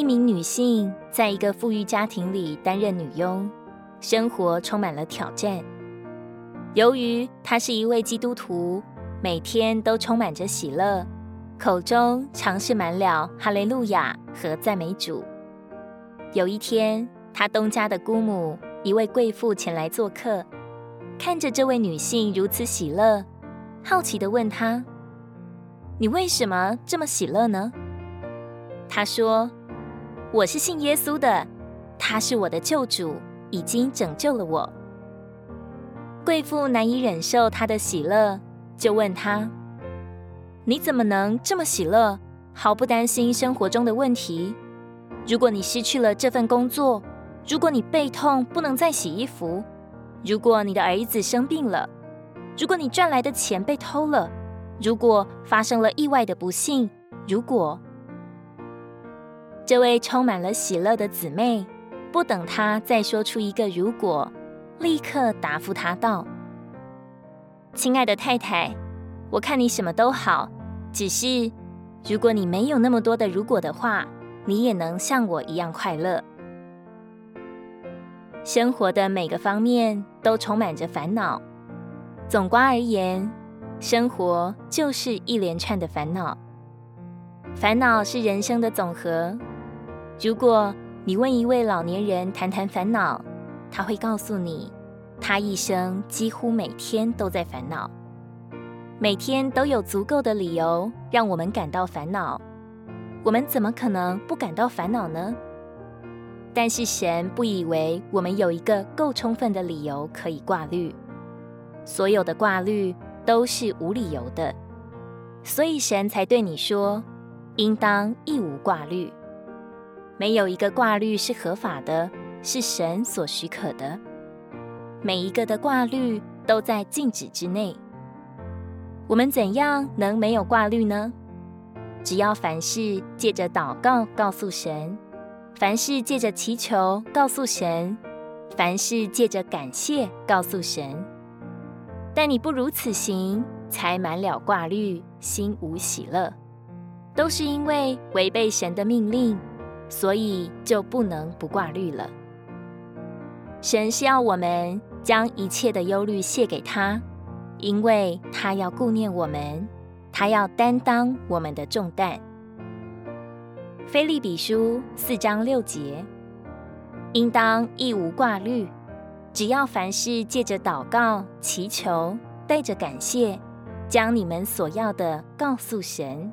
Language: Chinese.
一名女性在一个富裕家庭里担任女佣，生活充满了挑战。由于她是一位基督徒，每天都充满着喜乐，口中常是满了哈利路亚和赞美主。有一天，她东家的姑母一位贵妇前来做客，看着这位女性如此喜乐，好奇的问她：“你为什么这么喜乐呢？”她说：“我是信耶稣的，他是我的救主，已经拯救了我。”贵妇难以忍受他的喜乐，就问他：“你怎么能这么喜乐，毫不担心生活中的问题？如果你失去了这份工作，如果你背痛不能再洗衣服，如果你的儿子生病了，如果你赚来的钱被偷了，如果发生了意外的不幸，如果……”这位充满了喜乐的姊妹，不等她再说出一个如果，立刻答复她道：“亲爱的太太，我看你什么都好，只是如果你没有那么多的如果的话，你也能像我一样快乐。生活的每个方面都充满着烦恼，总观而言，生活就是一连串的烦恼。烦恼是人生的总和。”如果你问一位老年人谈谈烦恼，他会告诉你，他一生几乎每天都在烦恼，每天都有足够的理由让我们感到烦恼。我们怎么可能不感到烦恼呢？但是神不以为我们有一个够充分的理由可以挂虑，所有的挂虑都是无理由的，所以神才对你说，应当一无挂虑。没有一个挂律是合法的，是神所许可的。每一个的挂律都在禁止之内。我们怎样能没有挂律呢？只要凡事借着祷告告诉神，凡事借着祈求告诉神，凡事借着感谢告诉神。但你不如此行，才满了挂虑，心无喜乐，都是因为违背神的命令。所以就不能不挂虑了。神是要我们将一切的忧虑卸给他，因为他要顾念我们，他要担当我们的重担。腓利比书四章六节，应当一无挂虑，只要凡事借着祷告、祈求，带着感谢，将你们所要的告诉神。